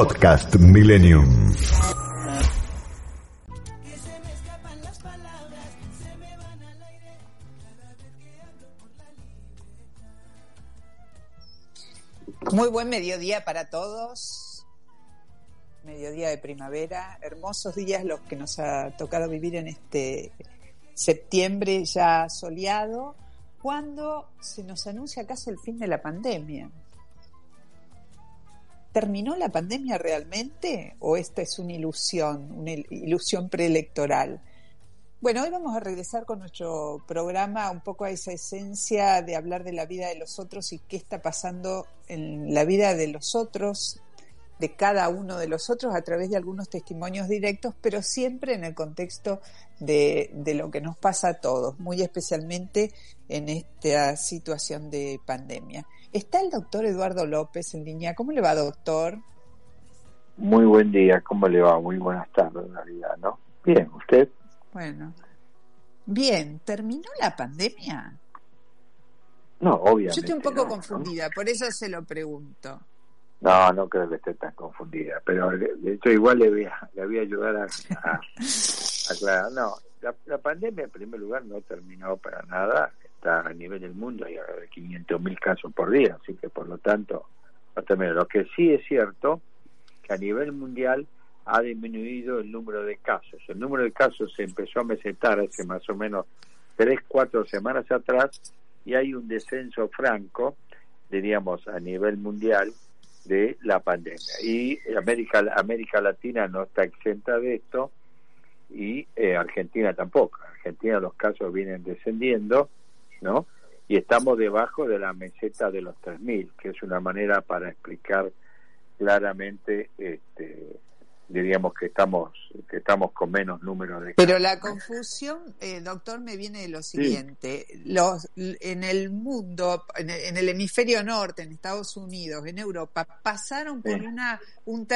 Podcast Millennium. Muy buen mediodía para todos. Mediodía de primavera. Hermosos días los que nos ha tocado vivir en este septiembre ya soleado, cuando se nos anuncia casi el fin de la pandemia. ¿Terminó la pandemia realmente o esta es una ilusión, una ilusión preelectoral? Bueno, hoy vamos a regresar con nuestro programa un poco a esa esencia de hablar de la vida de los otros y qué está pasando en la vida de los otros, de cada uno de los otros a través de algunos testimonios directos, pero siempre en el contexto de, de lo que nos pasa a todos, muy especialmente en esta situación de pandemia. Está el doctor Eduardo López en línea. ¿Cómo le va, doctor? Muy buen día, ¿cómo le va? Muy buenas tardes, en realidad, ¿no? Bien, ¿usted? Bueno. Bien, ¿terminó la pandemia? No, obviamente. Yo estoy un poco confundida, por eso se lo pregunto. No, no creo que esté tan confundida, pero de hecho igual le voy a, le voy a ayudar a, aclarar. No, la, pandemia en primer lugar no terminó para nada, está a nivel del mundo, hay de 500 mil casos por día, así que por lo tanto no. Lo que sí es cierto, que a nivel mundial ha disminuido el número de casos. El número de casos se empezó a mesetar hace más o menos tres, cuatro semanas atrás y hay un descenso franco, diríamos, a nivel mundial de la pandemia. Y América, América Latina no está exenta de esto y eh, Argentina tampoco. Argentina los casos vienen descendiendo, ¿no? Y estamos debajo de la meseta de los 3.000, que es una manera para explicar claramente este, diríamos que estamos que estamos con menos número de pero la confusión eh, doctor me viene de lo siguiente. Los en el mundo en el, hemisferio norte en Estados Unidos en Europa pasaron por una un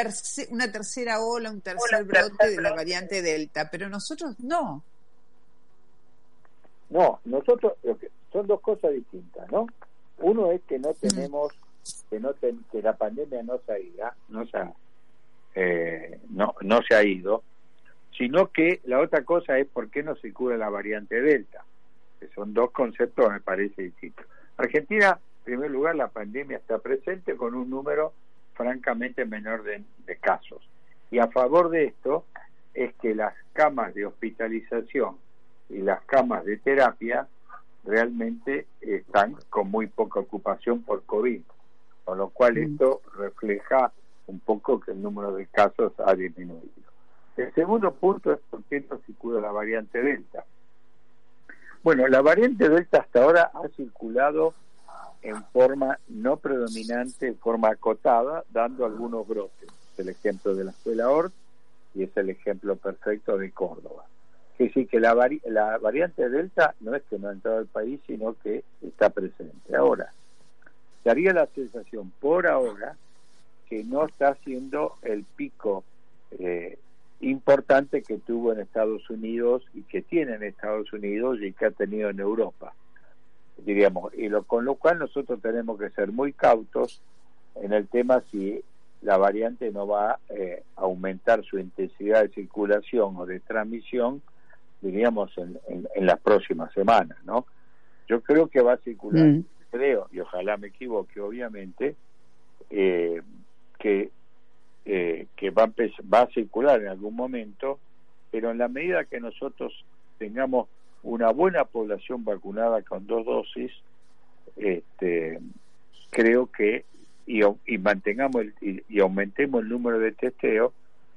una tercera ola un tercer brote de la variante delta pero nosotros no. No nosotros son dos cosas distintas no uno es que no tenemos que no que la pandemia no se ha ido no se ha eh, no, no se ha ido, sino que la otra cosa es por qué no se cura la variante Delta, que son dos conceptos, me parece distintos. Argentina, en primer lugar, la pandemia está presente con un número francamente menor de, de casos. Y a favor de esto es que las camas de hospitalización y las camas de terapia realmente están con muy poca ocupación por COVID, con lo cual mm. esto refleja poco que el número de casos ha disminuido. El segundo punto es por qué no circula la variante Delta. Bueno, la variante Delta hasta ahora ha circulado en forma no predominante, en forma acotada, dando algunos brotes. Es el ejemplo de la escuela Ort y es el ejemplo perfecto de Córdoba. Que sí que la, la variante Delta no es que no ha entrado al país, sino que está presente. Ahora, daría la sensación por ahora que no está haciendo el pico eh, importante que tuvo en Estados Unidos y que tiene en Estados Unidos y que ha tenido en Europa, diríamos, y lo, con lo cual nosotros tenemos que ser muy cautos en el tema si la variante no va eh, a aumentar su intensidad de circulación o de transmisión, diríamos, en, en, las próximas semanas, ¿no? Yo creo que va a circular, mm. creo, y ojalá me equivoque, obviamente, eh, que, eh, que va, a va a circular en algún momento, pero en la medida que nosotros tengamos una buena población vacunada con dos dosis, este, creo que y, y mantengamos el, y, aumentemos el número de testeos,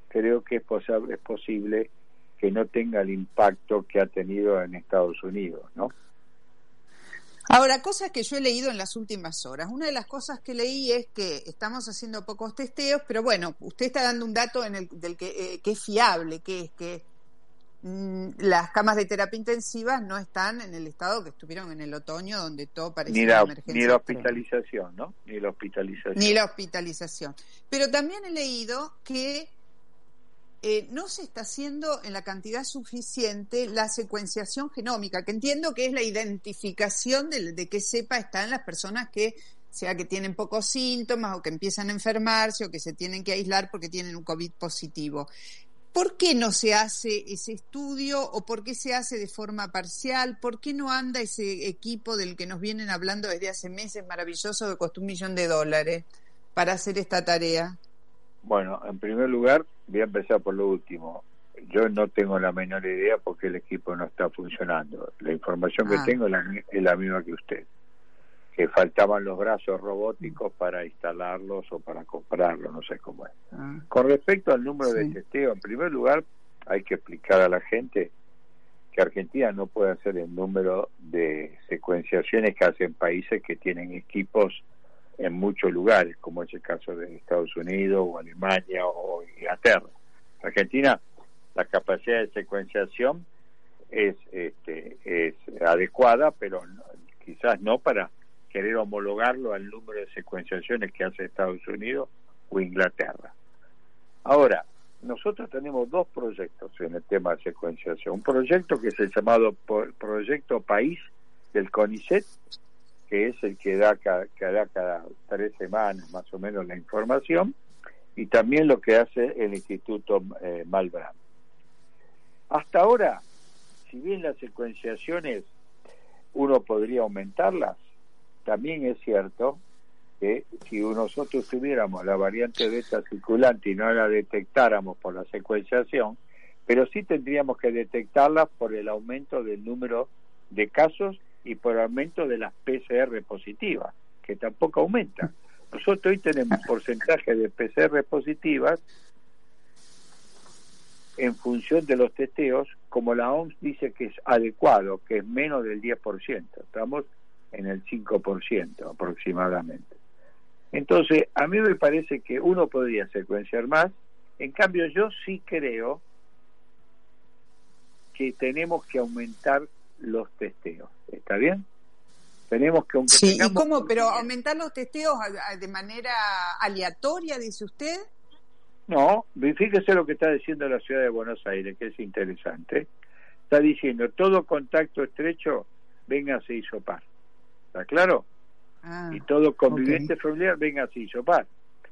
creo que es, posible, es posible que no tenga el impacto que ha tenido en Estados Unidos, ¿no? Ahora, cosas que yo he leído en las últimas horas. Una de las cosas que leí es que estamos haciendo pocos testeos, pero bueno, usted está dando un dato en el, del que, eh, que es fiable, que es que mm, las camas de terapia intensiva no están en el estado que estuvieron en el otoño, donde todo parecía ni la, emergencia. Ni la hospitalización, ¿no? Ni la hospitalización. Ni la hospitalización. Pero también he leído que eh, no se está haciendo en la cantidad suficiente la secuenciación genómica, que entiendo que es la identificación de, de qué cepa está en las personas que sea que tienen pocos síntomas o que empiezan a enfermarse o que se tienen que aislar porque tienen un COVID positivo. ¿Por qué no se hace ese estudio o por qué se hace de forma parcial? ¿Por qué no anda ese equipo del que nos vienen hablando desde hace meses maravilloso que costó un millón de dólares para hacer esta tarea? Bueno, en primer lugar, voy a empezar por lo último. Yo no tengo la menor idea porque el equipo no está funcionando. La información que Ah. tengo es la, es la misma que usted. Que faltaban los brazos robóticos para instalarlos o para comprarlos, no sé cómo es. Ah, Con respecto al número Sí. de testeo, en primer lugar, hay que explicar a la gente que Argentina no puede hacer el número de secuenciaciones que hacen países que tienen equipos en muchos lugares, como es el caso de Estados Unidos o Alemania o Inglaterra. Argentina, la capacidad de secuenciación es, este, es adecuada, pero no- quizás no para querer homologarlo al número de secuenciaciones que hace Estados Unidos o Inglaterra. Ahora, nosotros tenemos dos proyectos en el tema de secuenciación. Un proyecto que es el llamado Proyecto País del CONICET, que es el que da cada, que da cada tres semanas más o menos la información, y también lo que hace el Instituto eh. Hasta ahora, si bien las secuenciaciones uno podría aumentarlas, también es cierto que si nosotros tuviéramos la variante beta circulante y no la detectáramos por la secuenciación, pero sí tendríamos que detectarla por el aumento del número de casos y por el aumento de las PCR positivas, que tampoco aumentan. Nosotros hoy tenemos porcentaje de PCR positivas en función de los testeos, como la OMS dice que es adecuado, que es menos del 10%, estamos en el 5% aproximadamente. Entonces, a mí me parece que uno podría secuenciar más, en cambio yo sí creo que tenemos que aumentar los testeos, ¿está bien? Tenemos que aunque Sí, ¿y tengamos- cómo? ¿Pero aumentar los testeos a- a- de manera aleatoria, dice usted? No, fíjese lo que está diciendo la ciudad de Buenos Aires, que es interesante. Está diciendo, todo contacto estrecho, véngase a hisopar. ¿Está claro? Ah, Y todo conviviente familiar, véngase a hisopar.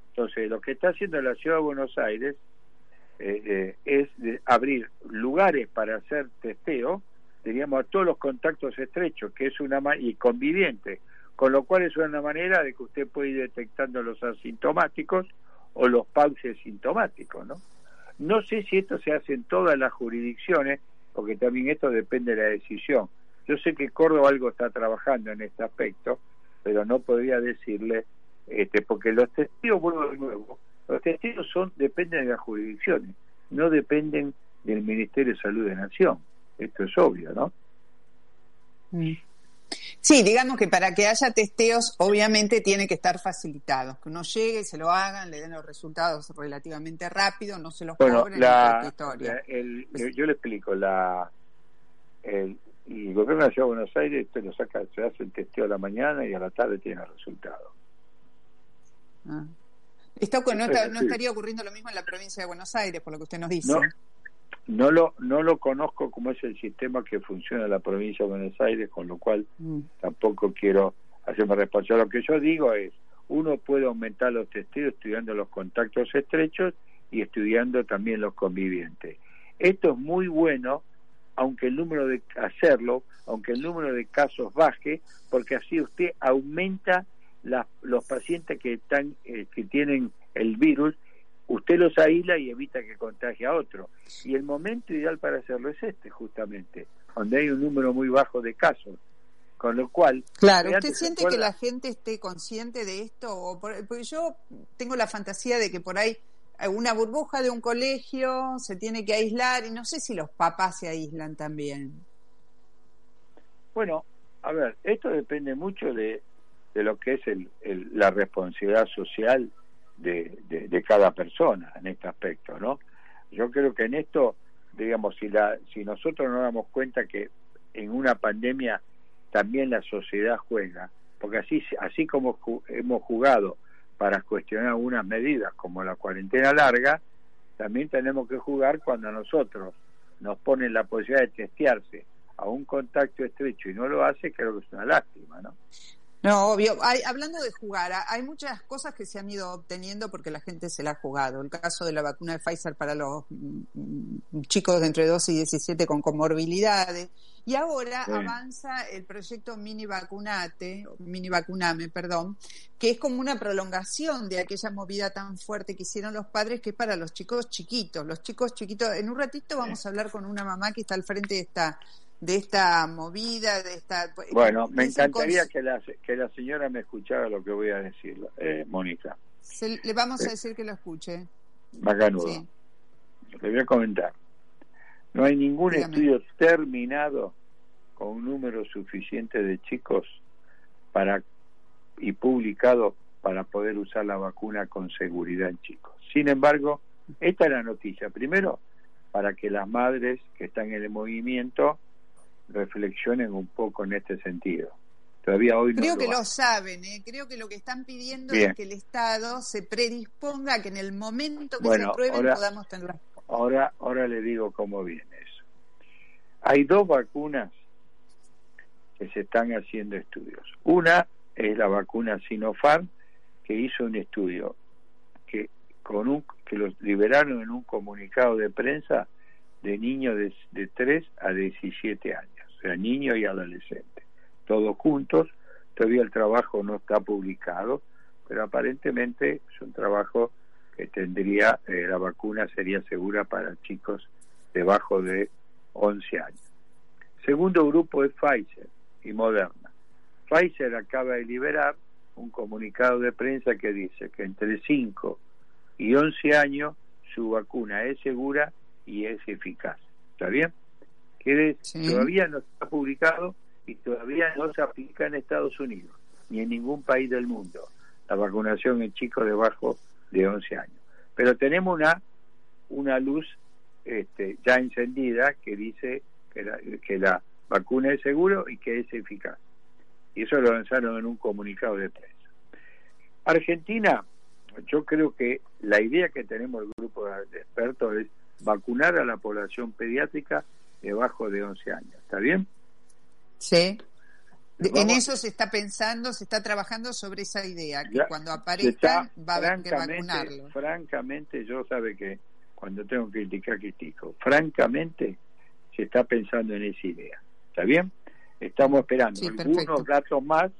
Entonces, lo que está haciendo la ciudad de Buenos Aires eh, eh, es de abrir lugares para hacer testeo, diríamos, a todos los contactos estrechos, que es una y convivientes, con lo cual es una manera de que usted puede ir detectando los asintomáticos o los pauses sintomáticos, ¿no? No sé si esto se hace en todas las jurisdicciones, porque también esto depende de la decisión. Yo sé que Córdoba algo está trabajando en este aspecto, pero no podría decirle, este, porque los testigos, vuelvo de nuevo, los testigos son, dependen de las jurisdicciones, no dependen del Ministerio de Salud de Nación. Esto es obvio, ¿no? mm. Sí, digamos que para que haya testeos, obviamente tiene que estar facilitados, que uno llegue, se lo hagan, le den los resultados relativamente rápido, no se los Bueno, cobren, la, la- el- yo le explico, la, el, el gobierno de la Ciudad de Buenos Aires usted lo saca, se hace el testeo a la mañana y a la tarde tiene el resultado. Ah. Esto no, está- no estaría ocurriendo lo mismo en la provincia de Buenos Aires, por lo que usted nos dice. No, no lo, no lo conozco como es el sistema que funciona en la provincia de Buenos Aires, con lo cual Mm. tampoco quiero hacerme responsable. Lo que yo digo es, uno puede aumentar los testeos estudiando los contactos estrechos y estudiando también los convivientes. Esto es muy bueno, aunque el número de hacerlo, aunque el número de casos baje, porque así usted aumenta la- los pacientes que están eh, que tienen el virus, usted los aísla y evita que contagie a otro. Y el momento ideal para hacerlo es este, justamente, donde hay un número muy bajo de casos. Con lo cual, Claro, ¿usted ¿se siente que la gente esté consciente de esto? O por- porque yo tengo la fantasía de que por ahí una burbuja de un colegio se tiene que aislar y no sé si los papás se aíslan también. Bueno, a ver, esto depende mucho de, de lo que es el, el- la responsabilidad social de, de, cada persona en este aspecto, ¿no? Yo creo que en esto, digamos, si, la, si nosotros nos damos cuenta que en una pandemia también la sociedad juega, porque así, así como hemos jugado para cuestionar algunas medidas como la cuarentena larga, también tenemos que jugar cuando a nosotros nos ponen la posibilidad de testearse a un contacto estrecho y no lo hace, creo que es una lástima, ¿no? No, obvio. Hay, hablando de jugar, hay muchas cosas que se han ido obteniendo porque la gente se la ha jugado. El caso de la vacuna de Pfizer para los mm, mm, chicos de entre 12 y 17 con comorbilidades. Y ahora avanza el proyecto Mini Vacunate, Mini Vacuname, perdón, que es como una prolongación de aquella movida tan fuerte que hicieron los padres, que es para los chicos chiquitos. Los chicos chiquitos, en un ratito vamos a hablar con una mamá que está al frente de esta de esta movida, de esta... Bueno, me encantaría que la, que la señora me escuchara lo que voy a decir, eh, Mónica. le vamos a eh, decir que lo escuche. Bacanudo. Le voy a comentar. No hay ningún estudio terminado con un número suficiente de chicos para y publicado para poder usar la vacuna con seguridad en chicos. Sin embargo, esta es la noticia. Primero, para que las madres que están en el movimiento reflexionen un poco en este sentido. Todavía hoy Creo que lo, saben, ¿eh? creo que lo que están pidiendo es que el Estado se predisponga a que en el momento que se aprueben podamos tener. Ahora, ahora le digo cómo viene eso. Hay dos vacunas que se están haciendo estudios. Una es la vacuna Sinopharm, que hizo un estudio que con un que los liberaron en un comunicado de prensa de niños de, de 3 a 17 años sea, niños y adolescentes, todos juntos. Todavía el trabajo no está publicado, pero aparentemente es un trabajo que tendría, eh, la vacuna sería segura para chicos debajo de 11 años. Segundo grupo es Pfizer y Moderna. Pfizer acaba de liberar un comunicado de prensa que dice que entre 5 y 11 años su vacuna es segura y es eficaz. ¿Está bien? Que todavía no está publicado y todavía no se aplica en Estados Unidos ni en ningún país del mundo la vacunación en chicos debajo de 11 años. Pero tenemos una una luz este, ya encendida que dice que la, que la vacuna es seguro y que es eficaz. Y eso lo lanzaron en un comunicado de prensa. Argentina, yo creo que la idea que tenemos el grupo de expertos es vacunar a la población pediátrica debajo de 11 años. ¿Está bien? Sí. En eso se está pensando, se está trabajando sobre esa idea, que cuando aparezcan va a haber que vacunarlo. Francamente, yo sabe que cuando tengo que criticar, critico. Francamente, se está pensando en esa idea. ¿Está bien? Estamos esperando algunos datos más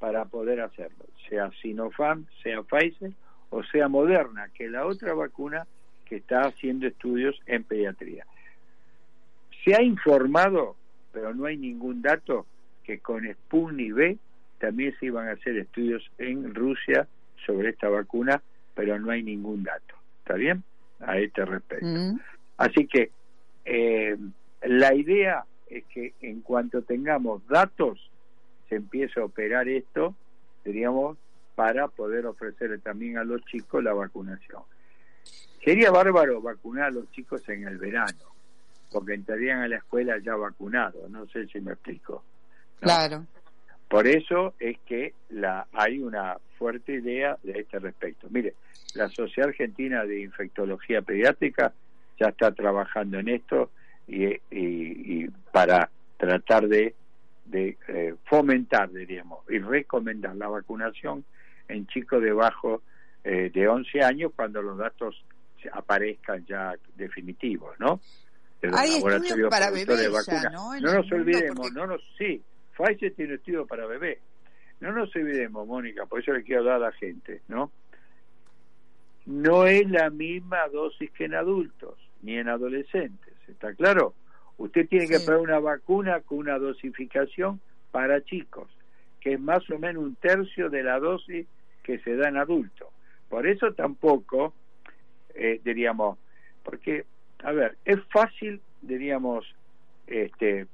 para poder hacerlo, sea Sinopharm, sea Pfizer o sea Moderna, que es la otra vacuna que está haciendo estudios en pediatría. Se ha informado, pero no hay ningún dato, que con Sputnik V también se iban a hacer estudios en Rusia sobre esta vacuna, pero no hay ningún dato. ¿Está bien? A este respecto. Mm. Así que eh, la idea es que en cuanto tengamos datos, se empiece a operar esto, diríamos, para poder ofrecerle también a los chicos la vacunación. Sería bárbaro vacunar a los chicos en el verano, porque entrarían a la escuela ya vacunados, no sé si me explico. Claro. Por eso es que la hay una fuerte idea de este respecto. Mire, la Sociedad Argentina de Infectología Pediátrica ya está trabajando en esto y, para tratar de, de eh, fomentar, diríamos, y recomendar la vacunación en chicos debajo eh, de 11 años cuando los datos aparezcan ya definitivos, ¿no? Hay estudios para bebés ya, ¿no? no nos olvidemos, no nos, sí, Pfizer tiene estudio para bebés. No nos olvidemos, Mónica, por eso le quiero hablar a la gente, ¿no? No es la misma dosis que en adultos, ni en adolescentes, ¿está claro? Usted tiene que poner una vacuna con una dosificación para chicos, que es más o menos un tercio de la dosis que se da en adultos. Por eso tampoco, eh, diríamos, porque a ver, es fácil, diríamos, este,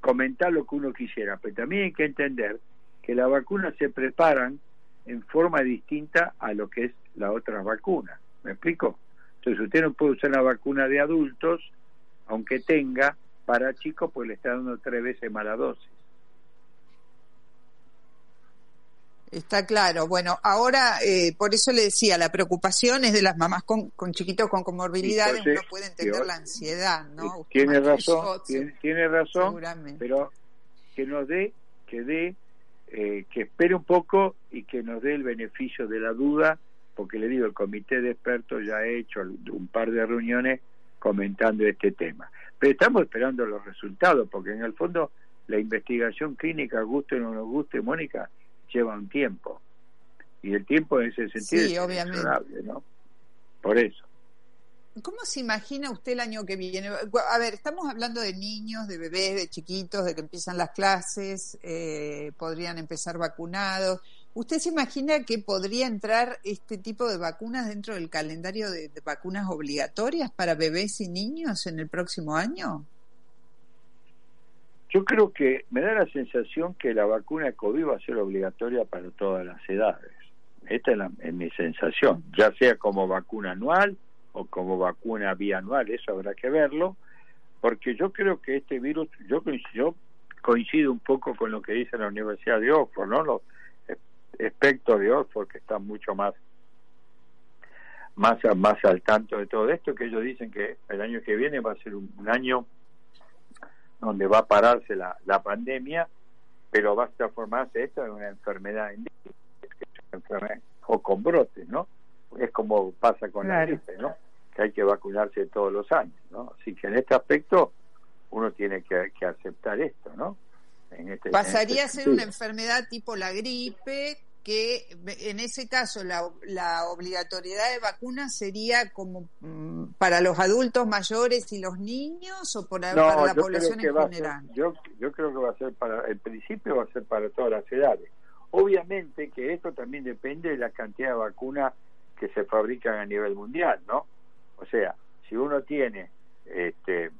comentar lo que uno quisiera, pero también hay que entender que las vacunas se preparan en forma distinta a lo que es la otra vacuna. ¿Me explico? Entonces usted no puede usar la vacuna de adultos, aunque tenga para chicos, pues le está dando tres veces mala dosis. Está claro. Bueno, ahora, eh, por eso le decía, la preocupación es de las mamás con, con chiquitos con comorbilidades, uno puede entender la ansiedad, ¿no? Tiene razón, tiene, razón, pero que nos dé, que dé eh, que espere un poco y que nos dé el beneficio de la duda, porque le digo, el comité de expertos ya ha hecho un par de reuniones comentando este tema. Pero estamos esperando los resultados, porque en el fondo la investigación clínica, guste o no nos guste, Mónica, lleva un tiempo. Y el tiempo en ese sentido sí, es obviamente. ¿no? Por eso. ¿Cómo se imagina usted el año que viene? A ver, estamos hablando de niños, de bebés, de chiquitos, de que empiezan las clases, eh, podrían empezar vacunados. ¿Usted se imagina que podría entrar este tipo de vacunas dentro del calendario de, de vacunas obligatorias para bebés y niños en el próximo año? Yo creo que me da la sensación que la vacuna COVID va a ser obligatoria para todas las edades. Esta es, la, es mi sensación, ya sea como vacuna anual o como vacuna bianual, eso habrá que verlo, porque yo creo que este virus, yo, yo coincido un poco con lo que dice la Universidad de Oxford, ¿no? Los expertos de Oxford que están mucho más más más al tanto de todo esto, que ellos dicen que el año que viene va a ser un, un año donde va a pararse la, la pandemia, pero va a transformarse esto en una enfermedad o con brotes, ¿no? Es como pasa con la gripe, ¿no? Que hay que vacunarse todos los años, ¿no? Así que en este aspecto uno tiene que, que aceptar esto, ¿no? En este, Pasaría en este a ser una enfermedad tipo la gripe, que en ese caso la, la obligatoriedad de vacunas sería como para los adultos mayores y los niños o para, no, para la población en general. Ser, yo, yo creo que va a ser para, el principio va a ser para todas las edades. Obviamente que esto también depende de la cantidad de vacunas que se fabrican a nivel mundial, ¿no? O sea, si uno tiene este,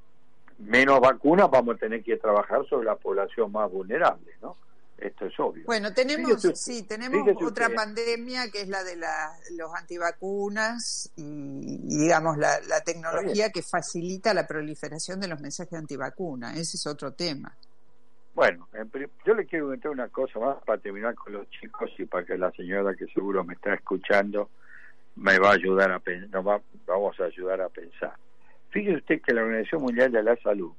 menos vacunas, vamos a tener que trabajar sobre la población más vulnerable, ¿no? Esto es obvio. Bueno, tenemos, sí, tenemos otra pandemia que es la de la, los antivacunas y, digamos, la, la tecnología que facilita la proliferación de los mensajes antivacunas. Ese es otro tema. Bueno, yo le quiero comentar una cosa más para terminar con los chicos y para que la señora que seguro me está escuchando me va a ayudar a nos va, vamos a ayudar a pensar. Fíjese usted que la Organización Mundial de la Salud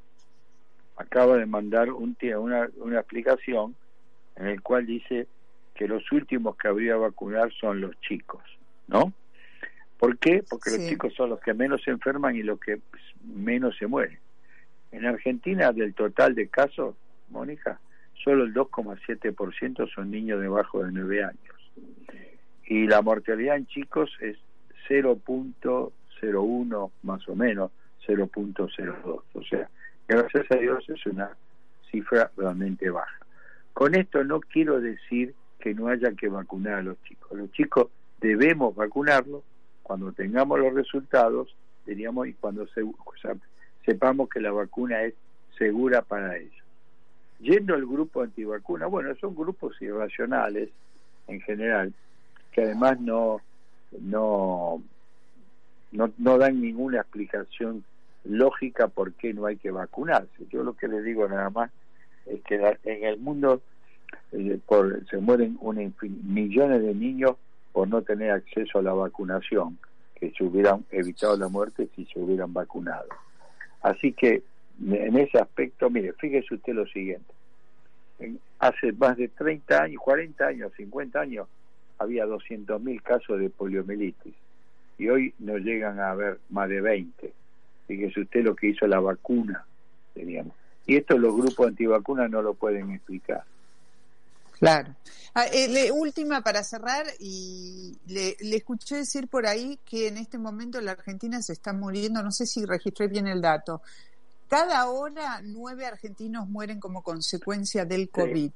acaba de mandar un una, una explicación en el cual dice que los últimos que habría vacunar son los chicos, ¿no? ¿Por qué? Porque los chicos son los que menos se enferman y los que menos se mueren. En Argentina, del total de casos, Mónica, solo el 2,7% son niños debajo de 9 años. Y la mortalidad en chicos es 0.01 más o menos, 0.02. O sea, gracias a Dios es una cifra realmente baja. Con esto no quiero decir que no haya que vacunar a los chicos. Los chicos debemos vacunarlos cuando tengamos los resultados, diríamos, y cuando se, sepamos que la vacuna es segura para ellos. Yendo al grupo antivacuna, bueno, son grupos irracionales en general, que además no, no, no, no dan ninguna explicación lógica por qué no hay que vacunarse. Yo lo que le digo nada más es que en el mundo eh, por, se mueren millones de niños por no tener acceso a la vacunación, que se hubieran evitado la muerte si se hubieran vacunado. Así que en ese aspecto, mire, fíjese usted lo siguiente. hace más de 30 años, 40 años, 50 años, había 200.000 casos de poliomielitis y hoy no llegan a haber más de 20. Fíjese usted lo que hizo la vacuna, teníamos. Y esto los grupos antivacunas no lo pueden explicar. Claro. Ah, eh, última para cerrar, y le, escuché decir por ahí que en este momento la Argentina se está muriendo, no sé si registré bien el dato. Cada hora nueve argentinos mueren como consecuencia del COVID.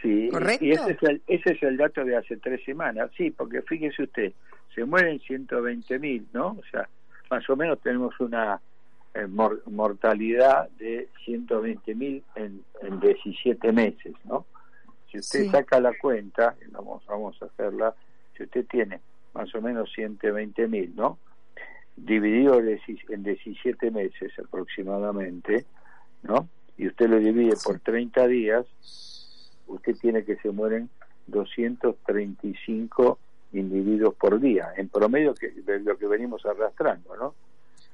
Sí, ¿correcto? Y ese es, el, ese es el dato de hace tres semanas, sí, porque fíjese usted, se mueren 120 mil, ¿no? O sea, más o menos tenemos una eh, mortalidad de 120 mil en, en 17 meses, ¿no? Si usted saca la cuenta, vamos, vamos a hacerla, si usted tiene más o menos 120 mil, ¿no? Dividido en 17 meses aproximadamente, ¿no? Y usted lo divide por 30 días, usted tiene que se mueren 235 individuos por día, en promedio que, de lo que venimos arrastrando, ¿no?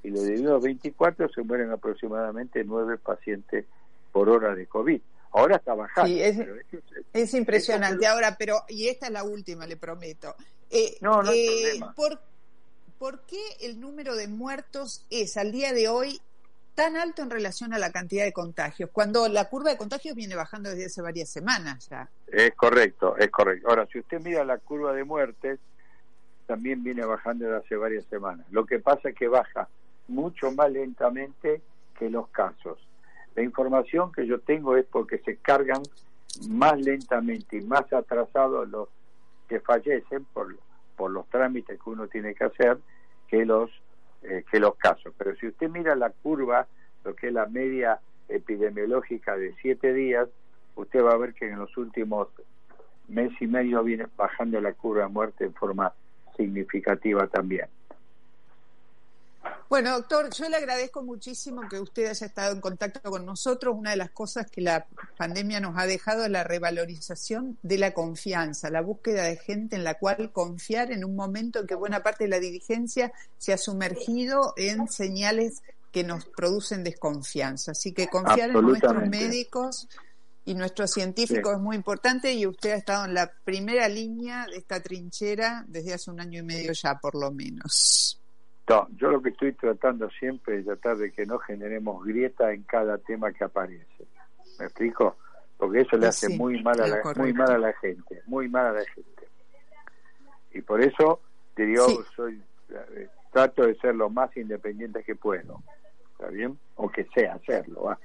Y lo dividimos 24 se mueren aproximadamente 9 pacientes por hora de COVID. Ahora está bajando. Sí, es, impresionante. Ahora, pero, y esta es la última, le prometo. Eh, no, no hay eh, problema. ¿por, ¿Por qué el número de muertos es al día de hoy tan alto en relación a la cantidad de contagios, cuando la curva de contagios viene bajando desde hace varias semanas ya. Es correcto, es correcto. Ahora, si usted mira la curva de muertes, también viene bajando desde hace varias semanas. Lo que pasa es que baja mucho más lentamente que los casos. La información que yo tengo es porque se cargan más lentamente y más atrasados los que fallecen por, por los trámites que uno tiene que hacer que los eh, que los casos. Pero si usted mira la curva, lo que es la media epidemiológica de siete días, usted va a ver que en los últimos mes y medio viene bajando la curva de muerte en forma significativa también. Bueno, doctor, yo le agradezco muchísimo que usted haya estado en contacto con nosotros. Una de las cosas que la pandemia nos ha dejado es la revalorización de la confianza, la búsqueda de gente en la cual confiar en un momento en que buena parte de la dirigencia se ha sumergido en señales que nos producen desconfianza. Así que confiar en nuestros médicos y nuestros científicos es muy importante y usted ha estado en la primera línea de esta trinchera desde hace un año y medio ya, por lo menos. No, yo lo que estoy tratando siempre es tratar de que no generemos grieta en cada tema que aparece. ¿Me explico? Porque eso le hace muy mal a la, muy mal a la gente, muy mal a la gente. Y por eso te digo, soy eh, trato de ser lo más independiente que puedo. ¿Está bien? O que sea hacerlo,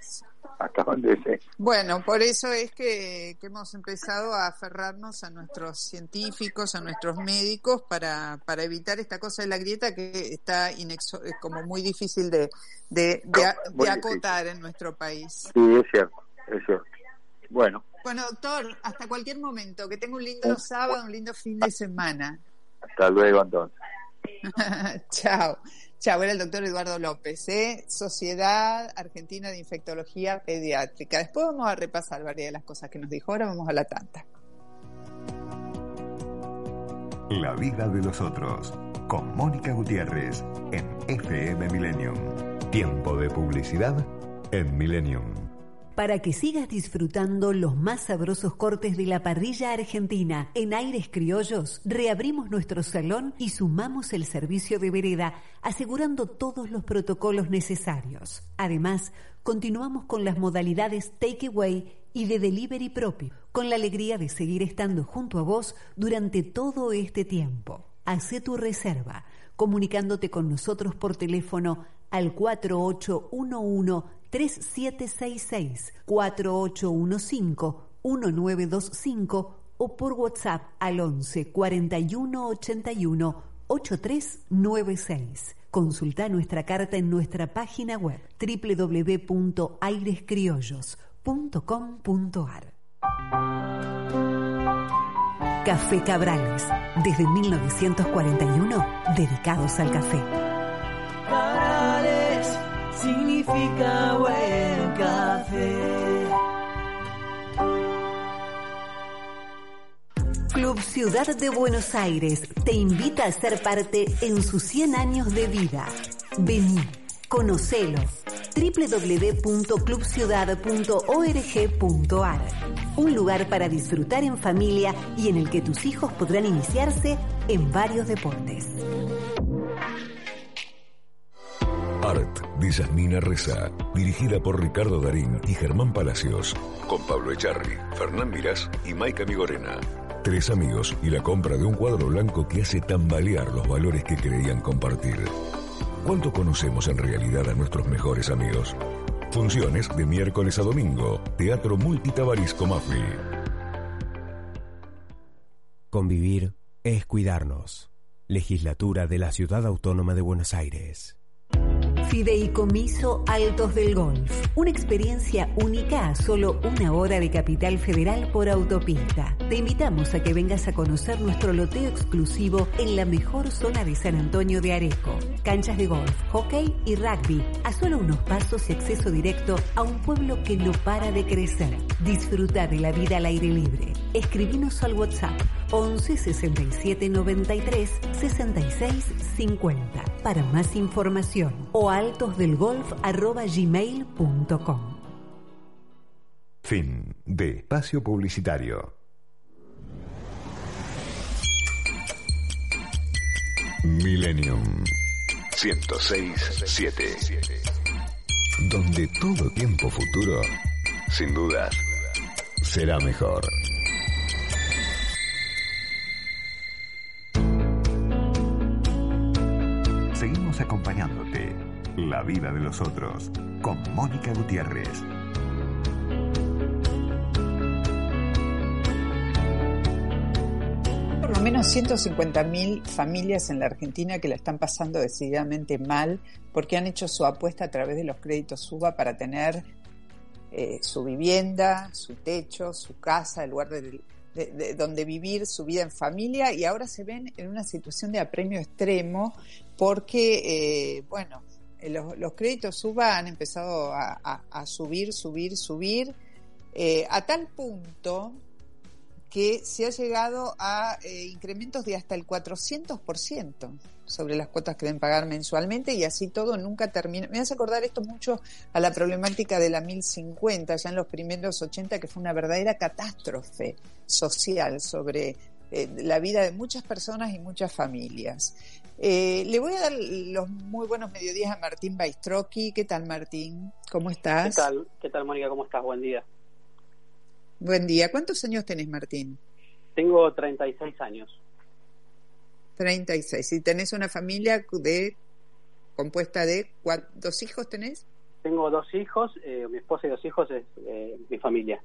hasta donde sea. Bueno, por eso es que, hemos empezado a aferrarnos a nuestros científicos, a nuestros médicos, para, para evitar esta cosa de la grieta que está inexo es como muy difícil de, de, acotar en nuestro país. Sí, es cierto, es cierto. Bueno. Bueno, doctor, hasta cualquier momento. Que tenga un lindo sábado, un lindo fin de semana. Hasta luego, entonces. Chao. Chao, era el doctor Eduardo López, ¿eh? Sociedad Argentina de Infectología Pediátrica. Después vamos a repasar varias de las cosas que nos dijo. Ahora vamos a la tanta. La vida de los otros, con Mónica Gutiérrez, en FM Millennium. Tiempo de publicidad en Millennium para que sigas disfrutando los más sabrosos cortes de la parrilla argentina en Aires Criollos, reabrimos nuestro salón y sumamos el servicio de vereda, asegurando todos los protocolos necesarios. Además, continuamos con las modalidades takeaway y de delivery propio, con la alegría de seguir estando junto a vos durante todo este tiempo. Hacé tu reserva comunicándote con nosotros por teléfono al 4811 3766 4815 1925 o por WhatsApp al 11 41 81 8396. Consulta nuestra carta en nuestra página web www.airescriollos.com.ar. Café Cabrales, desde 1941, dedicados al café significa buen café. Club Ciudad de Buenos Aires te invita a ser parte en sus 100 años de vida. Vení, conocelo www.clubciudad.org.ar Un lugar para disfrutar en familia y en el que tus hijos podrán iniciarse en varios deportes. Art de Yasmina Reza, dirigida por Ricardo Darín y Germán Palacios, con Pablo Echarri, Fernán Mirás y Maika Migorena. Tres amigos y la compra de un cuadro blanco que hace tambalear los valores que creían compartir. ¿Cuánto conocemos en realidad a nuestros mejores amigos? Funciones de miércoles a domingo. Teatro Multitabarisco Mafli. Convivir es cuidarnos. Legislatura de la Ciudad Autónoma de Buenos Aires. Fideicomiso Altos del Golf. Una experiencia única a solo una hora de Capital Federal por autopista. Te invitamos a que vengas a conocer nuestro loteo exclusivo en la mejor zona de San Antonio de Areco. Canchas de golf, hockey y rugby. A solo unos pasos y acceso directo a un pueblo que no para de crecer. Disfruta de la vida al aire libre. Escribinos al WhatsApp 11 67 93 66 50 para más información o altosdelgolf.gmail.com Fin de espacio publicitario. Millennium 106.7 Donde todo tiempo futuro, sin dudas, será mejor. Seguimos acompañándote. La vida de los otros con Mónica Gutiérrez. Por lo menos 150.000 familias en la Argentina que la están pasando decididamente mal porque han hecho su apuesta a través de los créditos SUBA para tener eh, su vivienda, su techo, su casa, el lugar de, donde vivir su vida en familia y ahora se ven en una situación de apremio extremo porque, eh, bueno, eh, los, créditos SUBA han empezado a, subir, subir, subir, a tal punto que se ha llegado a eh, incrementos de hasta el 400% sobre las cuotas que deben pagar mensualmente y así todo nunca termina. Me hace acordar esto mucho a la problemática de la 1050, ya en los primeros 80, que fue una verdadera catástrofe social sobre eh, la vida de muchas personas y muchas familias. Eh, le voy a dar los muy buenos mediodías a Martín Baistroqui. ¿Qué tal, Martín? ¿Cómo estás? ¿Qué tal? ¿Qué tal, Mónica? ¿Cómo estás? Buen día. Buen día. ¿Cuántos años tenés, Martín? Tengo 36 años. 36. ¿Y tenés una familia de compuesta de dos hijos tenés? Tengo dos hijos, eh, mi esposa y dos hijos es eh, mi familia.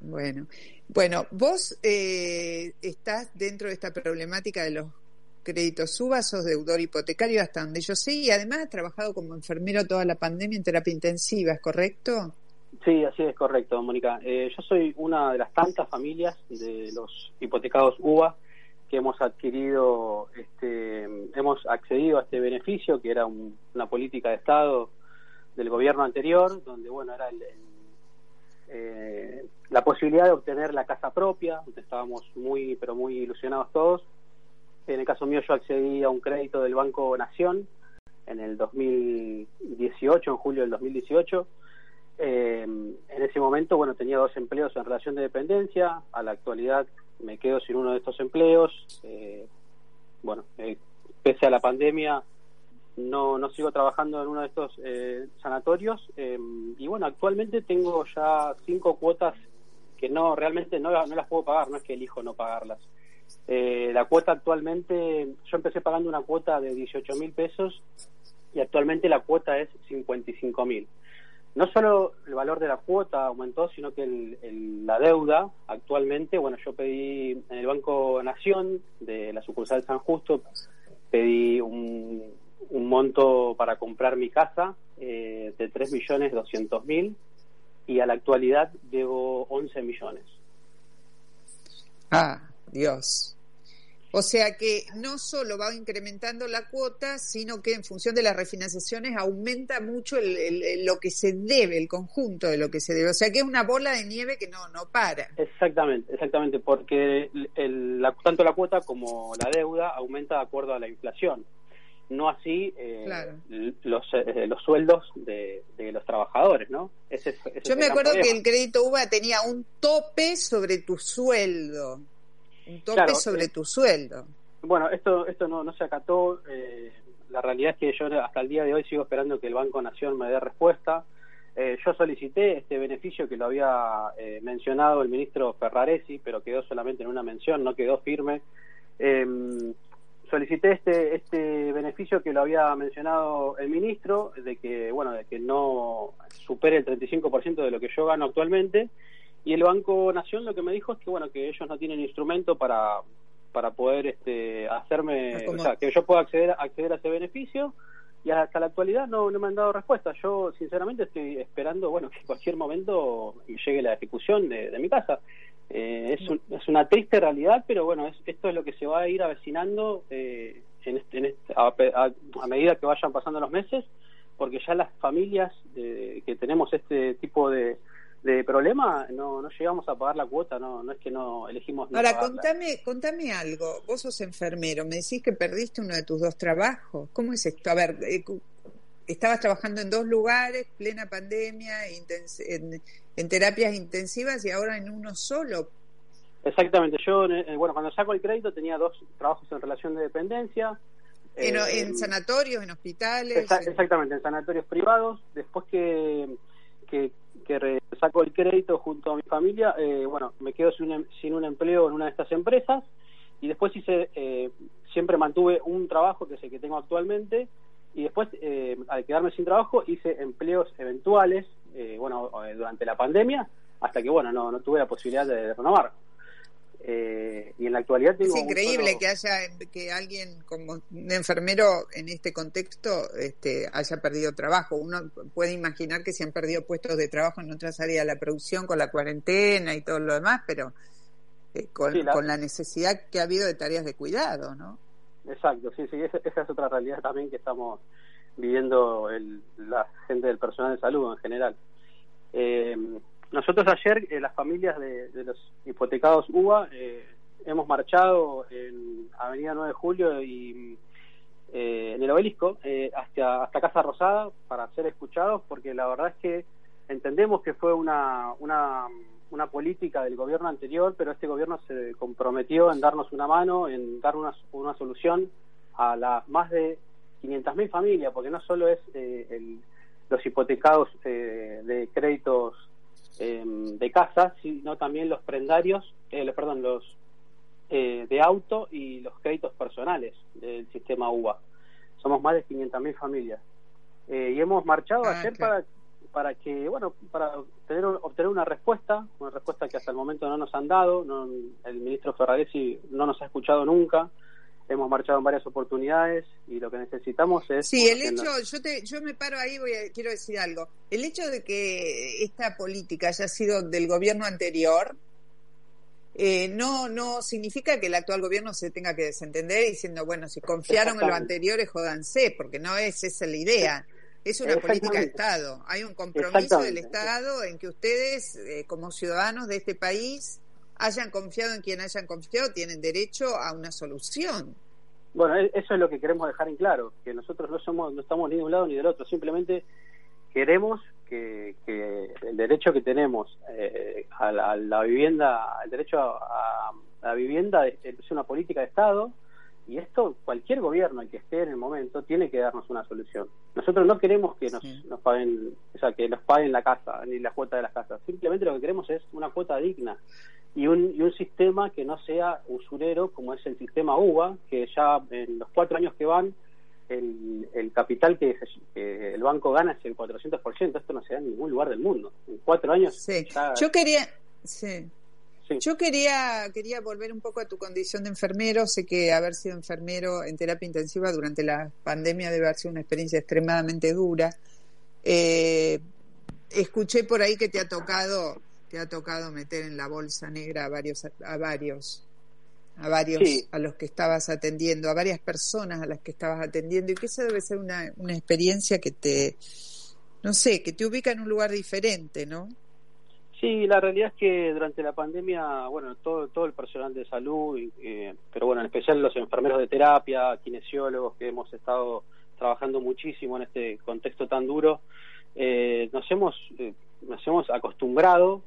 Bueno, bueno, vos eh, estás dentro de esta problemática de los créditos suba, sos deudor hipotecario hasta donde yo sé y además has trabajado como enfermero toda la pandemia en terapia intensiva, ¿es correcto? Sí, así es correcto, Mónica. Eh, yo soy una de las tantas familias de los hipotecados UBA que hemos adquirido, este, hemos accedido a este beneficio, que era una política de Estado del gobierno anterior, donde, bueno, era eh, la posibilidad de obtener la casa propia, donde estábamos muy, pero muy ilusionados todos. En el caso mío, yo accedí a un crédito del Banco Nación en el 2018, en julio del 2018 eh, en ese momento, bueno, tenía dos empleos en relación de dependencia. A la actualidad me quedo sin uno de estos empleos. Eh, bueno, eh, pese a la pandemia, no, no sigo trabajando en uno de estos eh, sanatorios. y bueno, actualmente tengo ya cinco cuotas que no realmente no, no las puedo pagar, no es que elijo no pagarlas. la cuota actualmente, yo empecé pagando una cuota de 18 mil pesos y actualmente la cuota es 55 mil no solo el valor de la cuota aumentó, sino que la deuda actualmente, bueno, yo pedí en el Banco Nación de la sucursal San Justo, pedí un, monto para comprar mi casa eh, de 3.200.000 y a la actualidad debo 11 millones. Ah, Dios. O sea que no solo va incrementando la cuota, sino que en función de las refinanciaciones aumenta mucho lo que se debe, el conjunto de lo que se debe. O sea que es una bola de nieve que no, no para. Exactamente, exactamente, porque tanto la cuota como la deuda aumenta de acuerdo a la inflación. No así eh, los, eh, los sueldos de, los trabajadores, ¿no? Yo me acuerdo que el crédito UBA tenía un tope sobre tu sueldo un tope sobre eh, tu sueldo. Bueno, esto esto no, no se acató. Eh, la realidad es que yo hasta el día de hoy sigo esperando que el Banco Nación me dé respuesta. Eh, yo solicité este beneficio que lo había mencionado el ministro Ferraresi, pero quedó solamente en una mención, no quedó firme. Em, solicité este este beneficio que lo había mencionado el ministro de que bueno de que no supere el 35% de lo que yo gano actualmente y el Banco Nación lo que me dijo es que bueno que ellos no tienen instrumento para para poder este hacerme o sea que yo pueda acceder acceder a ese beneficio. Y hasta la actualidad no, no me han dado respuesta. Yo sinceramente estoy esperando bueno que en cualquier momento llegue la ejecución de, mi casa. Eh, es, es una triste realidad pero bueno es, esto es lo que se va a ir avecinando eh, en este, a, medida que vayan pasando los meses porque ya las familias eh, que tenemos este tipo de de problema no, no llegamos a pagar la cuota, no, no es que no elegimos. Ahora, contame, contame algo. Vos sos enfermero, me decís que perdiste uno de tus dos trabajos. ¿Cómo es esto? A ver, eh, estabas trabajando en dos lugares, plena pandemia, en terapias intensivas y ahora en uno solo. Exactamente, yo, eh, bueno, cuando saco el crédito tenía dos trabajos en relación de dependencia. En, en sanatorios, en hospitales. exactamente, en sanatorios privados. Después que, que, saco el crédito junto a mi familia, bueno, me quedo sin un, sin un empleo en una de estas empresas y después hice, eh, siempre mantuve un trabajo que es el que tengo actualmente y después eh, al quedarme sin trabajo hice empleos eventuales, eh, bueno, durante la pandemia, hasta que, bueno, no, no tuve la posibilidad de, renovar. Y en la actualidad es increíble que haya que alguien como un enfermero en este contexto este, haya perdido trabajo uno puede imaginar que se han perdido puestos de trabajo en otras áreas de la producción con la cuarentena y todo lo demás pero eh, con, la... necesidad que ha habido de tareas de cuidado, ¿no? Exacto, sí, sí, esa, es otra realidad también que estamos viviendo el, la gente del personal de salud en general. Eh, nosotros ayer, eh, las familias de, los hipotecados UBA, hemos marchado en Avenida 9 de Julio y en el obelisco hasta, hasta Casa Rosada para ser escuchados, porque la verdad es que entendemos que fue una, una una política del gobierno anterior, pero este gobierno se comprometió en darnos una mano, en dar una, una solución a las más de 500.000 familias, porque no solo es eh, los hipotecados eh, de créditos em, de casa, sino también los prendarios, eh, perdón, los de auto y los créditos personales del sistema UBA. Somos más de 500.000 familias. y hemos marchado ah, ayer para para que, bueno, para obtener, obtener una respuesta, una respuesta que hasta el momento no nos han dado, no, el ministro Ferraresi no nos ha escuchado nunca, hemos marchado en varias oportunidades y lo que necesitamos es... Sí, el hecho, yo, te, yo me paro ahí, voy quiero decir algo, el hecho de que esta política haya sido del gobierno anterior, eh, no, no significa que el actual gobierno se tenga que desentender diciendo, bueno, si confiaron en lo anterior, jodanse, porque no es esa la idea. Es una política de Estado. Hay un compromiso del Estado en que ustedes, eh, como ciudadanos de este país, hayan confiado en quien hayan confiado, tienen derecho a una solución. Bueno, e-, eso es lo que queremos dejar en claro, que nosotros no somos, no estamos ni de un lado ni del otro, simplemente queremos que, el derecho que tenemos eh, a, la, vivienda, el derecho a, a la vivienda es una política de Estado y esto, cualquier gobierno que esté en el momento tiene que darnos una solución. Nosotros no queremos que nos, nos paguen, o sea, que nos paguen la casa ni la cuota de las casas. Simplemente lo que queremos es una cuota digna y un, y un sistema que no sea usurero como es el sistema UBA, que ya en los cuatro años que van el, el capital que, el banco gana es el 400%. Esto no se da en ningún lugar del mundo. En cuatro años. Sí. Yo quería. Sí. Yo quería, quería volver un poco a tu condición de enfermero. Sé que haber sido enfermero en terapia intensiva durante la pandemia debe haber sido una experiencia extremadamente dura. Eh, escuché por ahí que te ha tocado, te ha tocado meter en la bolsa negra a varios, a varios, a varios a los que estabas atendiendo, a varias personas a las que estabas atendiendo, y que esa debe ser una, una experiencia que te, no sé, que te ubica en un lugar diferente, ¿no? Sí, la realidad es que durante la pandemia, bueno, todo, todo el personal de salud, eh, pero bueno, en especial los enfermeros de terapia, kinesiólogos que hemos estado trabajando muchísimo en este contexto tan duro, eh, nos hemos eh, nos hemos acostumbrado,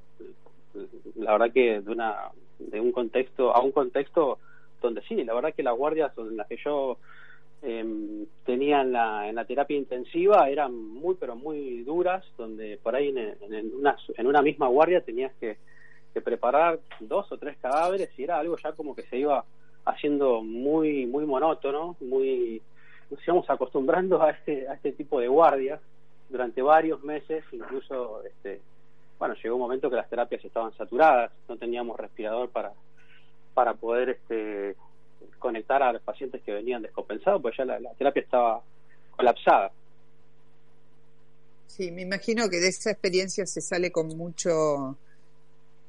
la verdad que de una de un contexto a un contexto donde sí, la verdad que las guardias en las que yo eh, tenía en la, en la terapia intensiva eran muy pero muy duras donde por ahí en, una, en una misma guardia tenías que, preparar dos o tres cadáveres y era algo ya como que se iba haciendo muy muy monótono muy nos íbamos acostumbrando a este a este tipo de guardias durante varios meses incluso este bueno llegó un momento que las terapias estaban saturadas no teníamos respirador para para poder este conectar a los pacientes que venían descompensados, pues ya la, terapia estaba colapsada. Sí, me imagino que de esa experiencia se sale con mucho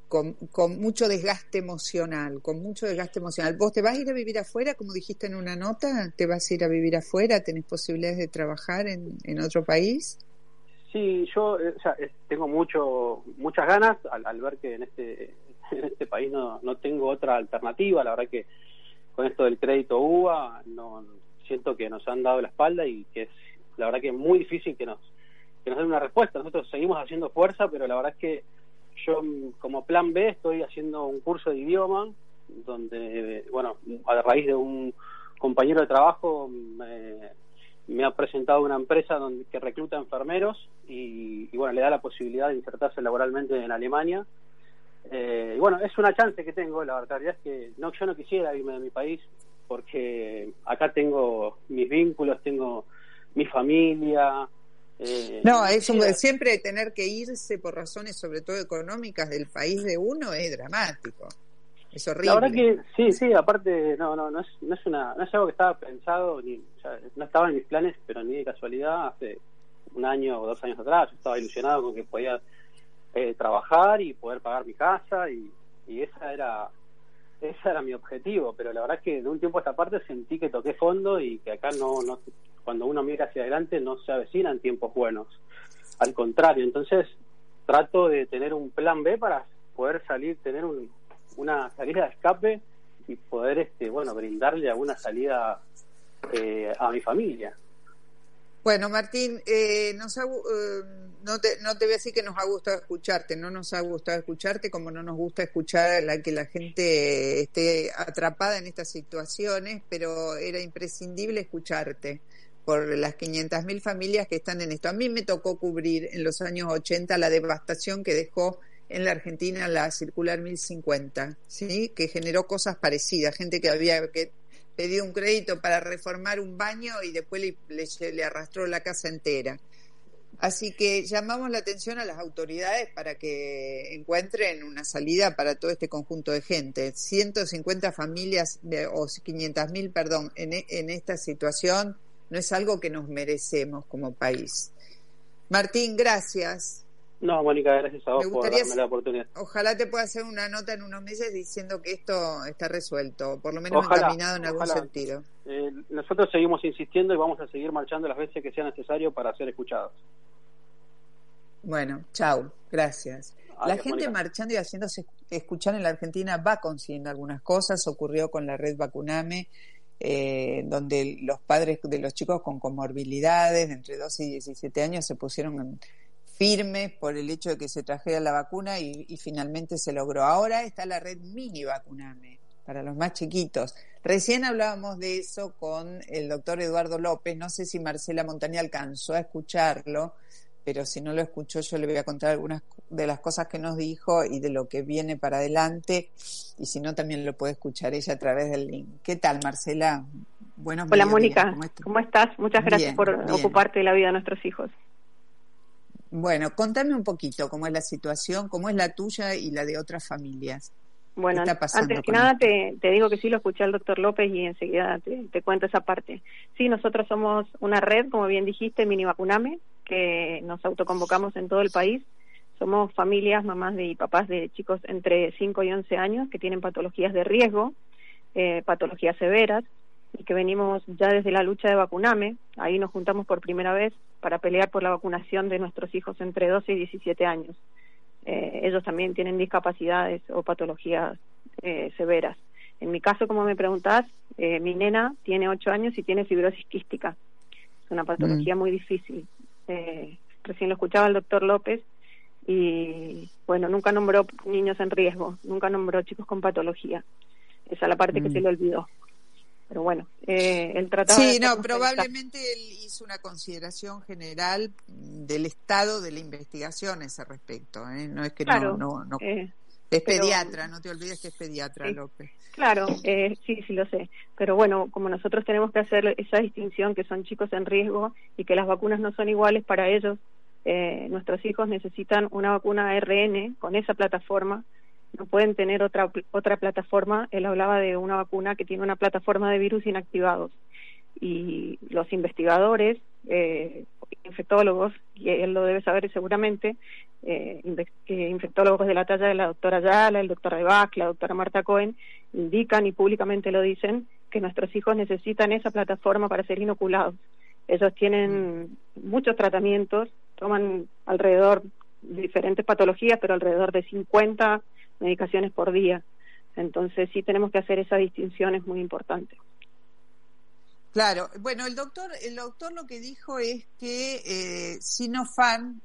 con, mucho desgaste emocional, con mucho desgaste emocional. ¿Vos te vas a ir a vivir afuera, como dijiste en una nota? ¿Te vas a ir a vivir afuera? ¿Tenés posibilidades de trabajar en, en otro país? Sí, yo eh, tengo mucho muchas ganas al, ver que en este en este país no, no tengo otra alternativa. La verdad que con esto del crédito UBA, no siento que nos han dado la espalda y que es la verdad que es muy difícil que nos que nos den una respuesta. Nosotros seguimos haciendo fuerza, pero la verdad es que yo como plan B estoy haciendo un curso de idioma donde, bueno, a raíz de un compañero de trabajo me, ha presentado una empresa donde, que recluta enfermeros y, bueno, le da la posibilidad de insertarse laboralmente en Alemania. Eh, y bueno, es una chance que tengo, la verdad es que no, yo no quisiera irme de mi país porque acá tengo mis vínculos, tengo mi familia, eh, no, es siempre tener que irse por razones sobre todo económicas del país de uno es dramático. Es horrible. La verdad que sí, sí, aparte no no no es, no es una no es algo que estaba pensado ni no estaba en mis planes, pero ni de casualidad hace un año o dos años atrás yo estaba ilusionado con que podía eh, trabajar y poder pagar mi casa y, y esa era esa era mi objetivo, pero la verdad es que de un tiempo a esta parte sentí que toqué fondo y que acá no, no cuando uno mira hacia adelante no se avecinan tiempos buenos. Al contrario, entonces trato de tener un plan B para poder salir, tener una salida de escape y poder, este, bueno, brindarle alguna salida eh, a mi familia. Bueno, Martín, eh, nos eh, no, te, no te voy a decir que nos ha gustado escucharte, no nos ha gustado escucharte como no nos gusta escuchar la que la gente esté atrapada en estas situaciones, pero era imprescindible escucharte por las 500.000 familias que están en esto. A mí me tocó cubrir en los años 80 la devastación que dejó en la Argentina la circular 1050, ¿sí? que generó cosas parecidas, gente que había que pedido un crédito para reformar un baño y después le, arrastró la casa entera. Así que llamamos la atención a las autoridades para que encuentren una salida para todo este conjunto de gente. 150 familias de, o 500.000, perdón, en, en esta situación no es algo que nos merecemos como país. Martín, gracias. No, Mónica, gracias a vos por darme la oportunidad. Ojalá te pueda hacer una nota en unos meses diciendo que esto está resuelto, por lo menos encaminado en algún sentido. Eh, nosotros seguimos insistiendo y vamos a seguir marchando las veces que sea necesario para ser escuchados. Bueno, chao, gracias. la gente marchando y haciéndose escuchar en la Argentina va consiguiendo algunas cosas. Ocurrió con la red Vacuname eh, donde los padres de los chicos con comorbilidades de entre 12 y 17 años se pusieron firmes por el hecho de que se trajera la vacuna y, finalmente se logró. Ahora está la red mini vacuname para los más chiquitos. Recién hablábamos de eso con el doctor Eduardo López, no sé si Marcela Montaña alcanzó a escucharlo, pero si no lo escuchó yo le voy a contar algunas de las cosas que nos dijo y de lo que viene para adelante y si no también lo puede escuchar ella a través del link. ¿Qué tal Marcela? Buenos Hola Mónica, ¿Cómo, estás? Muchas gracias por ocuparte de la vida de nuestros hijos. Bueno, contame un poquito cómo es la situación, cómo es la tuya y la de otras familias. Bueno, antes que nada te, te, digo que sí lo escuché al doctor López y enseguida te, te, cuento esa parte. Sí, nosotros somos una red, como bien dijiste, Mini Vacuname, que nos autoconvocamos en todo el país. Somos familias, mamás y papás de chicos entre 5 y 11 años que tienen patologías de riesgo, eh, patologías severas, y que venimos ya desde la lucha de vacuname. Ahí nos juntamos por primera vez para pelear por la vacunación de nuestros hijos entre 12 y 17 años. Eh, ellos también tienen discapacidades o patologías eh, severas. En mi caso, como me preguntás, mi nena tiene 8 años y tiene fibrosis quística. Es una patología mm. muy difícil. Eh, recién lo escuchaba el doctor López, y bueno, nunca nombró niños en riesgo, nunca nombró chicos con patología. Esa es la parte que se mm. le olvidó. Pero bueno, eh, el tratado. Sí, no, probablemente él hizo una consideración general del estado de la investigación a ese respecto. ¿eh? No es que no, no, no, eh, es pediatra, no te olvides que es pediatra, López. Claro, eh, sí, sí lo sé. Pero bueno, como nosotros tenemos que hacer esa distinción que son chicos en riesgo y que las vacunas no son iguales para ellos, eh, nuestros hijos necesitan una vacuna ARN con esa plataforma. No pueden tener otra otra plataforma. Él hablaba de una vacuna que tiene una plataforma de virus inactivados y los investigadores, eh, infectólogos, y él lo debe saber seguramente, eh, eh, infectólogos de la talla de la doctora Ayala, el doctor Rebac, la doctora Marta Cohen, indican y públicamente lo dicen que nuestros hijos necesitan esa plataforma para ser inoculados. Ellos tienen muchos tratamientos, toman alrededor de diferentes patologías, pero alrededor de 50 medicaciones por día. Entonces sí tenemos que hacer esa distinción, es muy importante. Claro, bueno, el doctor, el doctor lo que dijo es que eh, Sinofan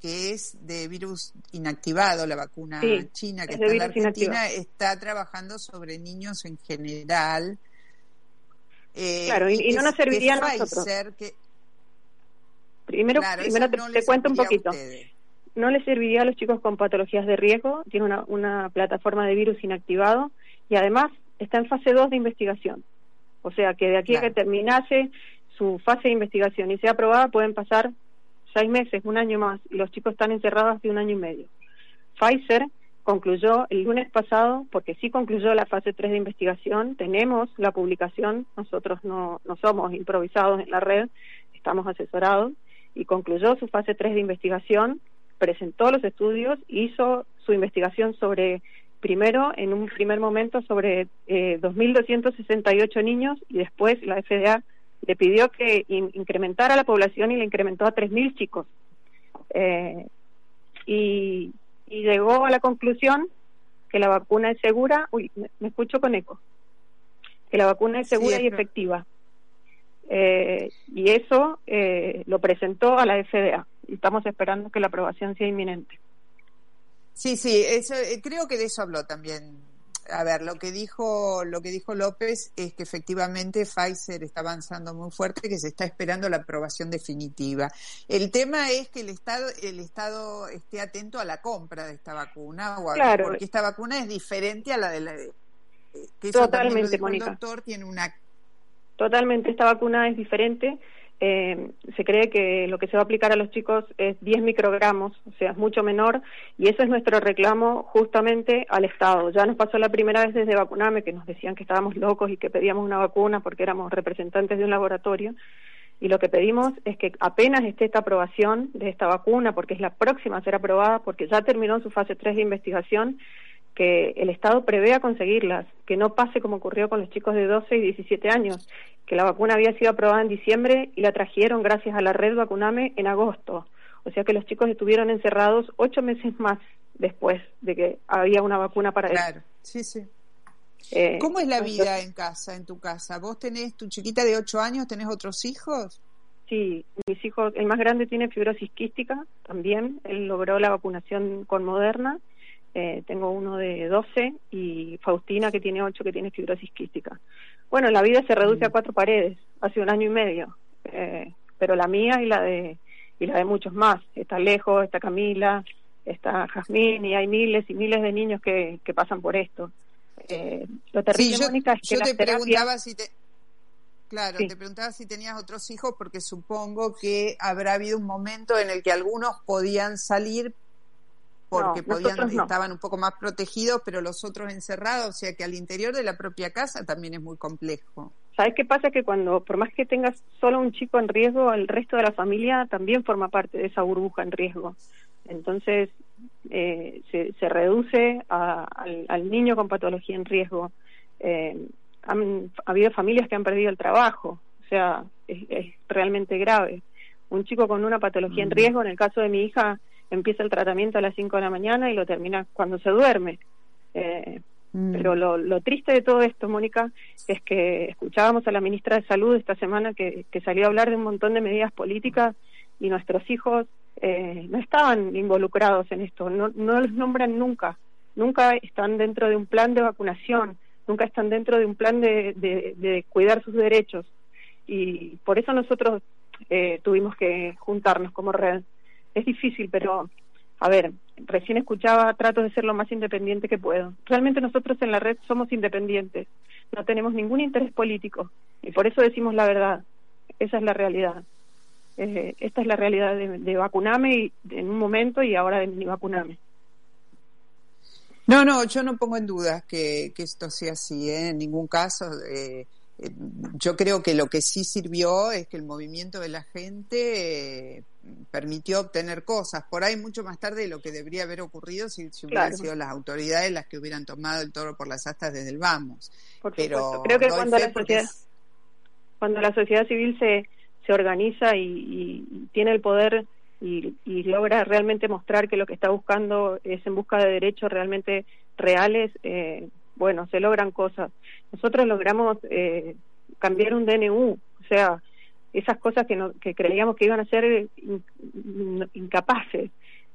que es de virus inactivado, la vacuna china que está en la Argentina, está trabajando sobre niños en general. Eh, claro, y, no nos serviría a nosotros. Primero, primero te, cuento un poquito. No le serviría a los chicos con patologías de riesgo, tiene una, una plataforma de virus inactivado y además está en fase 2 de investigación. O sea que de aquí a que terminase su fase de investigación y sea aprobada pueden pasar seis meses, un año más, y los chicos están encerrados hace un año y medio. Pfizer concluyó el lunes pasado, porque sí concluyó la fase 3 de investigación, tenemos la publicación, nosotros no, no somos improvisados en la red, estamos asesorados, y concluyó su fase 3 de investigación, presentó los estudios, hizo su investigación sobre, primero, en un primer momento, sobre eh, 2.268 niños, y después la FDA le pidió que incrementara la población y le incrementó a 3.000 chicos. Eh, y, llegó a la conclusión que la vacuna es segura, uy, me, escucho con eco, que la vacuna es segura y efectiva. Eh, y eso eh, lo presentó a la FDA y estamos esperando que la aprobación sea inminente. Sí, sí, eso, creo que de eso habló también a ver, lo que dijo, lo que dijo López es que efectivamente Pfizer está avanzando muy fuerte, que se está esperando la aprobación definitiva. El tema es que el Estado, el Estado esté atento a la compra de esta vacuna, porque esta vacuna es diferente a la de la que Totalmente, Mónica. El doctor tiene una Totalmente, esta vacuna es diferente eh, se cree que lo que se va a aplicar a los chicos es 10 microgramos, o sea, es mucho menor, y eso es nuestro reclamo justamente al Estado. Ya nos pasó la primera vez desde Vacuname, que nos decían que estábamos locos y que pedíamos una vacuna porque éramos representantes de un laboratorio, y lo que pedimos es que apenas esté esta aprobación de esta vacuna, porque es la próxima a ser aprobada, porque ya terminó su fase 3 de investigación, que el Estado prevea conseguirlas, que no pase como ocurrió con los chicos de 12 y 17 años, que la vacuna había sido aprobada en diciembre y la trajeron gracias a la red Vacuname en agosto. O sea que los chicos estuvieron encerrados ocho meses más después de que había una vacuna para claro. sí, sí. Eh, ¿Cómo es la vida en casa, en tu casa? ¿Vos tenés tu chiquita de ocho años, tenés otros hijos? Sí, mis hijos, el más grande tiene fibrosis quística también, él logró la vacunación con Moderna eh, tengo uno de 12 y Faustina que tiene 8 que tiene fibrosis quística. Bueno, la vida se reduce a mm. cuatro paredes, hace un año y medio, eh, pero la mía y la de y la de muchos más. Está Lejos, está Camila, está Jazmín y hay miles y miles de niños que, que pasan por esto. Eh, lo terrible, yo, Mónica, es que yo te preguntaba si te... Claro, te preguntaba si tenías otros hijos porque supongo que habrá habido un momento en el que algunos podían salir porque podían, estaban un poco más protegidos, pero los otros encerrados, o sea que al interior de la propia casa también es muy complejo. ¿Sabes qué pasa? Que cuando, por más que tengas solo un chico en riesgo, el resto de la familia también forma parte de esa burbuja en riesgo. Entonces, eh, se, se, reduce al, niño con patología en riesgo. Eh, han ha habido familias que han perdido el trabajo, o sea, es, realmente grave. Un chico con una patología en mm. riesgo, en el caso de mi hija, empieza el tratamiento a las 5 de la mañana y lo termina cuando se duerme. Eh, mm. Pero lo, lo, triste de todo esto, Mónica, es que escuchábamos a la ministra de Salud esta semana que, que salió a hablar de un montón de medidas políticas y nuestros hijos eh, no estaban involucrados en esto, no, no los nombran nunca, nunca están dentro de un plan de vacunación, nunca están dentro de un plan de, de, de cuidar sus derechos. Y por eso nosotros eh, tuvimos que juntarnos como red es difícil, pero a ver, recién escuchaba, trato de ser lo más independiente que puedo. Realmente nosotros en la red somos independientes, no tenemos ningún interés político y por eso decimos la verdad. Esa es la realidad. Eh, esta es la realidad de, y, en un momento y ahora de mi vacunarme. No, no, yo no pongo en duda que, esto sea así, ¿eh? en ningún caso. Eh, yo creo que lo que sí sirvió es que el movimiento de la gente eh, permitió obtener cosas, por ahí mucho más tarde de lo que debería haber ocurrido si, hubieran sido las autoridades las que hubieran tomado el toro por las astas desde el vamos. Pero creo que cuando la, sociedad, cuando la sociedad civil se, se organiza y, tiene el poder y, logra realmente mostrar que lo que está buscando es en busca de derechos realmente reales, eh, bueno, se logran cosas. Nosotros logramos eh, cambiar un DNU, o sea, esas cosas que, no, que creíamos que iban a ser incapaces.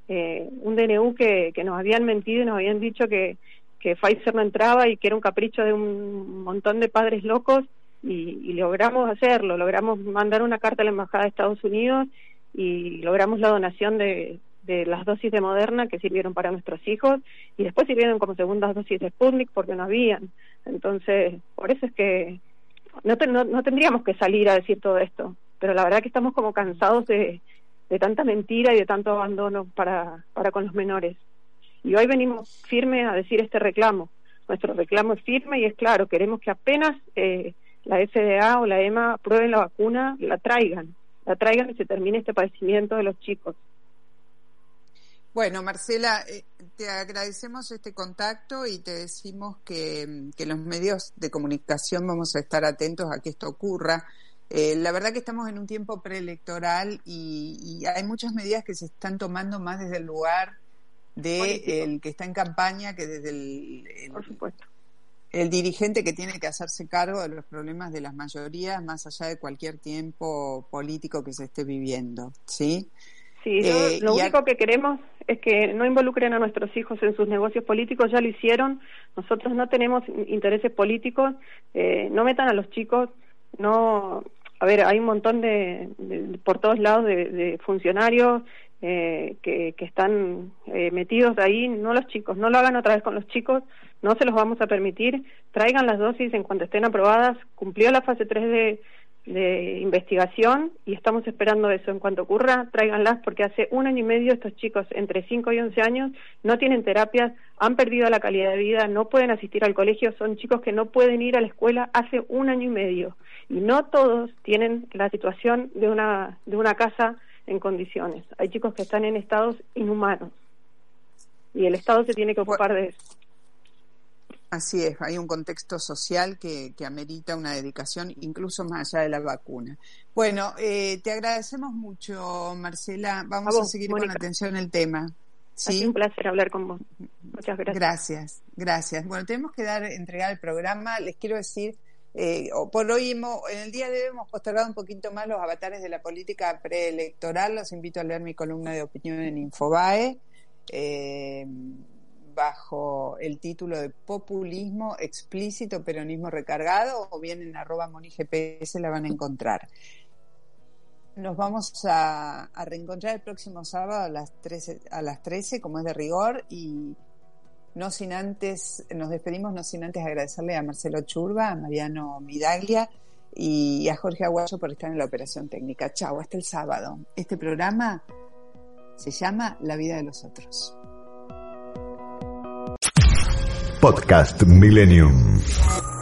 eh, un DNU que, nos habían mentido y nos habían dicho que, que Pfizer no entraba y que era un capricho de un montón de padres locos y, logramos hacerlo, logramos mandar una carta a la Embajada de Estados Unidos y logramos la donación de, de las dosis de Moderna que sirvieron para nuestros hijos y después sirvieron como segundas dosis de Sputnik porque no habían. Entonces, por eso es que no, no, tendríamos que salir a decir todo esto, pero la verdad que estamos como cansados de, de tanta mentira y de tanto abandono para, para con los menores. Y hoy venimos firme a decir este reclamo. Nuestro reclamo es firme y es claro, queremos que apenas eh, la FDA o la EMA aprueben la vacuna, la traigan, la traigan y se termine este padecimiento de los chicos. Bueno, Marcela, eh, te agradecemos este contacto y te decimos que, que, los medios de comunicación vamos a estar atentos a que esto ocurra. Eh, la verdad que estamos en un tiempo preelectoral y, y, hay muchas medidas que se están tomando más desde el lugar de el que está en campaña que desde el, Por supuesto el dirigente que tiene que hacerse cargo de los problemas de las mayorías más allá de cualquier tiempo político que se esté viviendo, ¿sí? Sí, eh, lo único que queremos es que no involucren a nuestros hijos en sus negocios políticos, ya lo hicieron, nosotros no tenemos intereses políticos, eh, no metan a los chicos, no, a ver, hay un montón de, por todos lados de, funcionarios eh, que, que, están eh, metidos ahí, no los chicos, no lo hagan otra vez con los chicos, no se los vamos a permitir, traigan las dosis en cuanto estén aprobadas, cumplió la fase 3 de, de investigación y estamos esperando eso. En cuanto ocurra, tráiganlas porque hace un año y medio estos chicos entre 5 y 11 años no tienen terapias, han perdido la calidad de vida, no pueden asistir al colegio, son chicos que no pueden ir a la escuela hace un año y medio y no todos tienen la situación de una, de una casa en condiciones. Hay chicos que están en estados inhumanos y el Estado se tiene que ocupar de eso. Así es, hay un contexto social que, que, amerita una dedicación incluso más allá de la vacuna. Bueno, eh, te agradecemos mucho, Marcela. Vamos a, seguir con atención el tema. ¿Sí? un placer hablar con vos. Muchas gracias. Gracias, gracias. Bueno, tenemos que dar, entregar el programa. Les quiero decir, eh, por hoy hemos, en el día de hoy hemos postergado un poquito más los avatares de la política preelectoral. Los invito a leer mi columna de opinión en Infobae. Eh, bajo el título de Populismo explícito, peronismo recargado, o bien en arroba monigps la van a encontrar. Nos vamos a, reencontrar el próximo sábado a las, 13, a las 13, como es de rigor, y no sin antes, nos despedimos no sin antes agradecerle a Marcelo Churba, a Mariano Midaglia y a Jorge Aguayo por estar en la operación técnica. Chao, hasta el sábado. Este programa se llama La vida de los otros. Podcast Millennium.